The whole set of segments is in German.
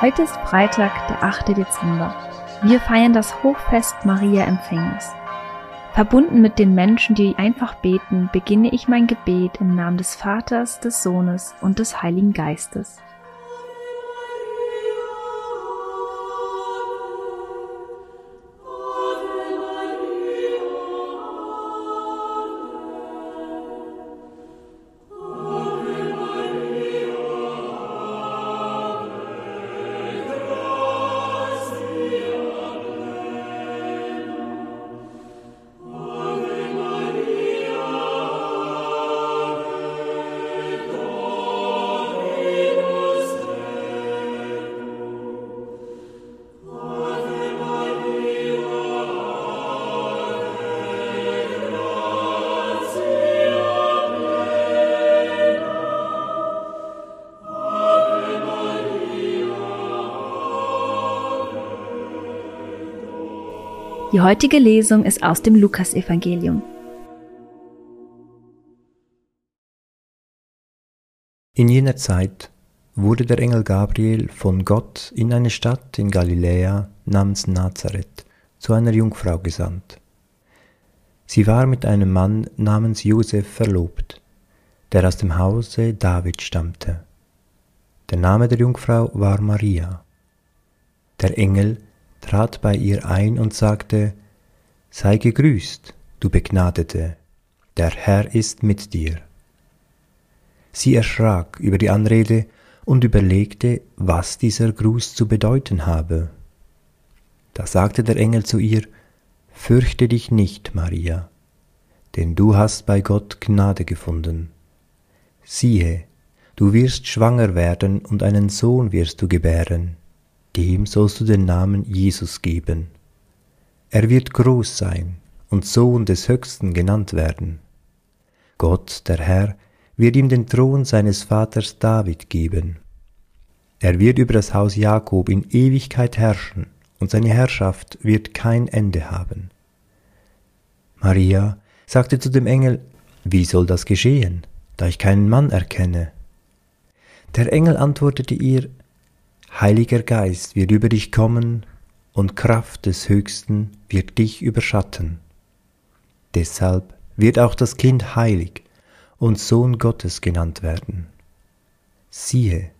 Heute ist Freitag, der 8. Dezember. Wir feiern das Hochfest Maria Empfängnis. Verbunden mit den Menschen, die einfach beten, beginne ich mein Gebet im Namen des Vaters, des Sohnes und des Heiligen Geistes. Die heutige Lesung ist aus dem Lukasevangelium. In jener Zeit wurde der Engel Gabriel von Gott in eine Stadt in Galiläa namens Nazareth zu einer Jungfrau gesandt. Sie war mit einem Mann namens Josef verlobt, der aus dem Hause David stammte. Der Name der Jungfrau war Maria. Der Engel trat bei ihr ein und sagte, Sei gegrüßt, du Begnadete, der Herr ist mit dir. Sie erschrak über die Anrede und überlegte, was dieser Gruß zu bedeuten habe. Da sagte der Engel zu ihr, Fürchte dich nicht, Maria, denn du hast bei Gott Gnade gefunden. Siehe, du wirst schwanger werden und einen Sohn wirst du gebären dem sollst du den Namen Jesus geben. Er wird groß sein und Sohn des Höchsten genannt werden. Gott, der Herr, wird ihm den Thron seines Vaters David geben. Er wird über das Haus Jakob in Ewigkeit herrschen, und seine Herrschaft wird kein Ende haben. Maria sagte zu dem Engel, Wie soll das geschehen, da ich keinen Mann erkenne? Der Engel antwortete ihr, Heiliger Geist wird über dich kommen und Kraft des Höchsten wird dich überschatten. Deshalb wird auch das Kind heilig und Sohn Gottes genannt werden. Siehe,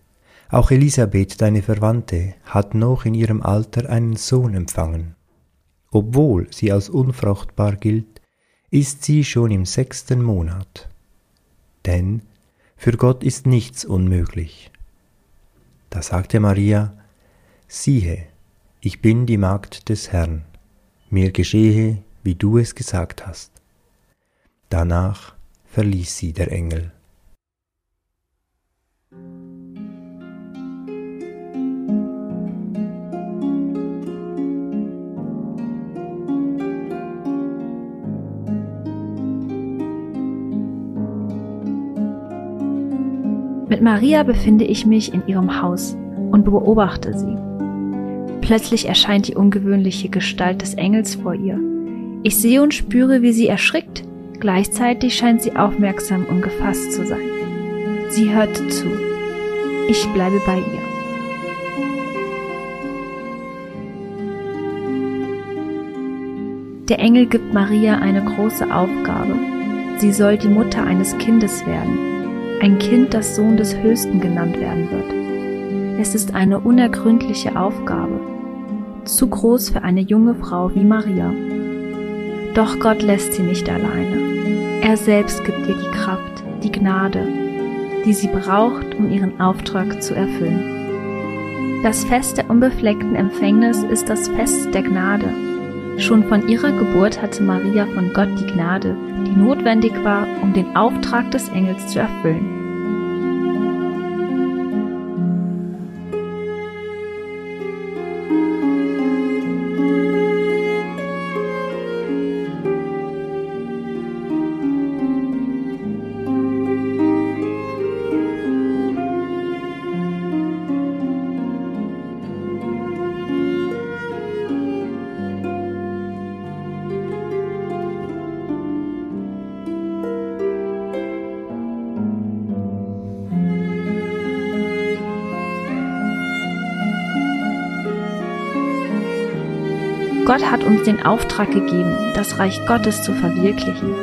auch Elisabeth, deine Verwandte, hat noch in ihrem Alter einen Sohn empfangen. Obwohl sie als unfruchtbar gilt, ist sie schon im sechsten Monat. Denn für Gott ist nichts unmöglich. Da sagte Maria, siehe, ich bin die Magd des Herrn, mir geschehe, wie du es gesagt hast. Danach verließ sie der Engel. Mit Maria befinde ich mich in ihrem Haus und beobachte sie. Plötzlich erscheint die ungewöhnliche Gestalt des Engels vor ihr. Ich sehe und spüre, wie sie erschrickt, gleichzeitig scheint sie aufmerksam und gefasst zu sein. Sie hört zu. Ich bleibe bei ihr. Der Engel gibt Maria eine große Aufgabe. Sie soll die Mutter eines Kindes werden ein Kind, das Sohn des Höchsten genannt werden wird. Es ist eine unergründliche Aufgabe, zu groß für eine junge Frau wie Maria. Doch Gott lässt sie nicht alleine. Er selbst gibt ihr die Kraft, die Gnade, die sie braucht, um ihren Auftrag zu erfüllen. Das Fest der unbefleckten Empfängnis ist das Fest der Gnade. Schon von ihrer Geburt hatte Maria von Gott die Gnade, die notwendig war, um den Auftrag des Engels zu erfüllen. Gott hat uns den Auftrag gegeben, das Reich Gottes zu verwirklichen.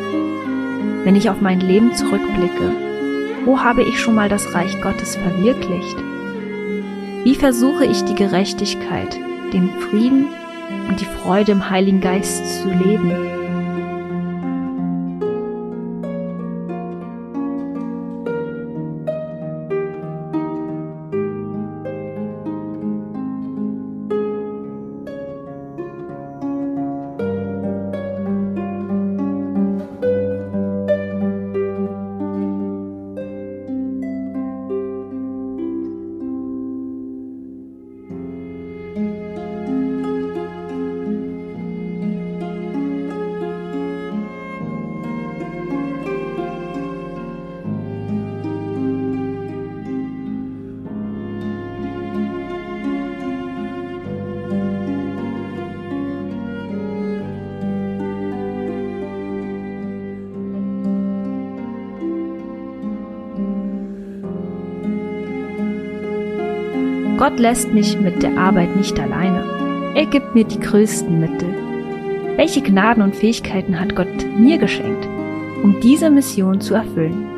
Wenn ich auf mein Leben zurückblicke, wo habe ich schon mal das Reich Gottes verwirklicht? Wie versuche ich die Gerechtigkeit, den Frieden und die Freude im Heiligen Geist zu leben? Gott lässt mich mit der Arbeit nicht alleine. Er gibt mir die größten Mittel. Welche Gnaden und Fähigkeiten hat Gott mir geschenkt, um diese Mission zu erfüllen?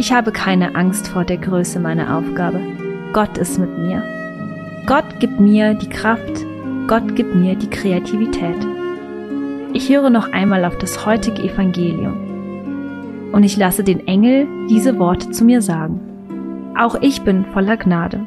Ich habe keine Angst vor der Größe meiner Aufgabe. Gott ist mit mir. Gott gibt mir die Kraft. Gott gibt mir die Kreativität. Ich höre noch einmal auf das heutige Evangelium. Und ich lasse den Engel diese Worte zu mir sagen. Auch ich bin voller Gnade.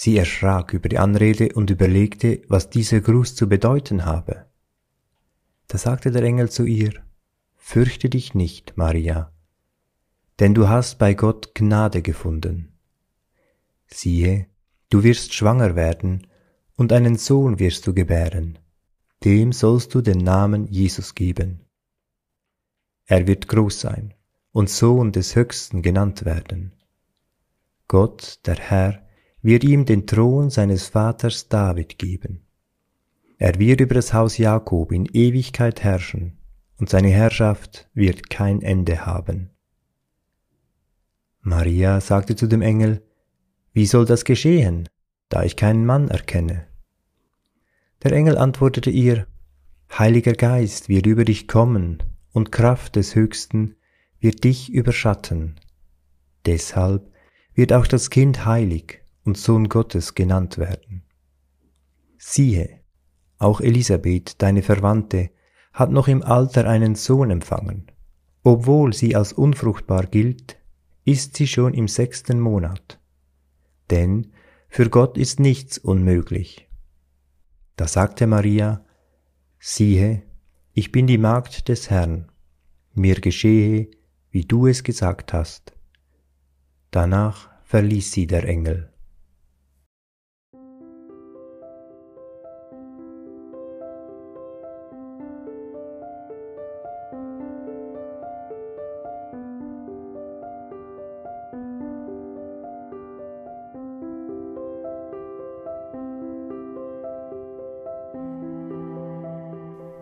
Sie erschrak über die Anrede und überlegte, was dieser Gruß zu bedeuten habe. Da sagte der Engel zu ihr, Fürchte dich nicht, Maria, denn du hast bei Gott Gnade gefunden. Siehe, du wirst schwanger werden und einen Sohn wirst du gebären, dem sollst du den Namen Jesus geben. Er wird groß sein und Sohn des Höchsten genannt werden. Gott, der Herr, wird ihm den Thron seines Vaters David geben. Er wird über das Haus Jakob in Ewigkeit herrschen, und seine Herrschaft wird kein Ende haben. Maria sagte zu dem Engel, Wie soll das geschehen, da ich keinen Mann erkenne? Der Engel antwortete ihr, Heiliger Geist wird über dich kommen, und Kraft des Höchsten wird dich überschatten. Deshalb wird auch das Kind heilig und Sohn Gottes genannt werden. Siehe, auch Elisabeth, deine Verwandte, hat noch im Alter einen Sohn empfangen. Obwohl sie als unfruchtbar gilt, ist sie schon im sechsten Monat. Denn für Gott ist nichts unmöglich. Da sagte Maria, siehe, ich bin die Magd des Herrn, mir geschehe, wie du es gesagt hast. Danach verließ sie der Engel.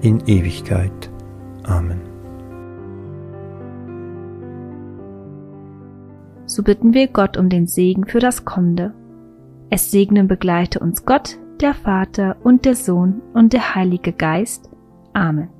in Ewigkeit. Amen. So bitten wir Gott um den Segen für das Kommende. Es segne und begleite uns Gott, der Vater und der Sohn und der Heilige Geist. Amen.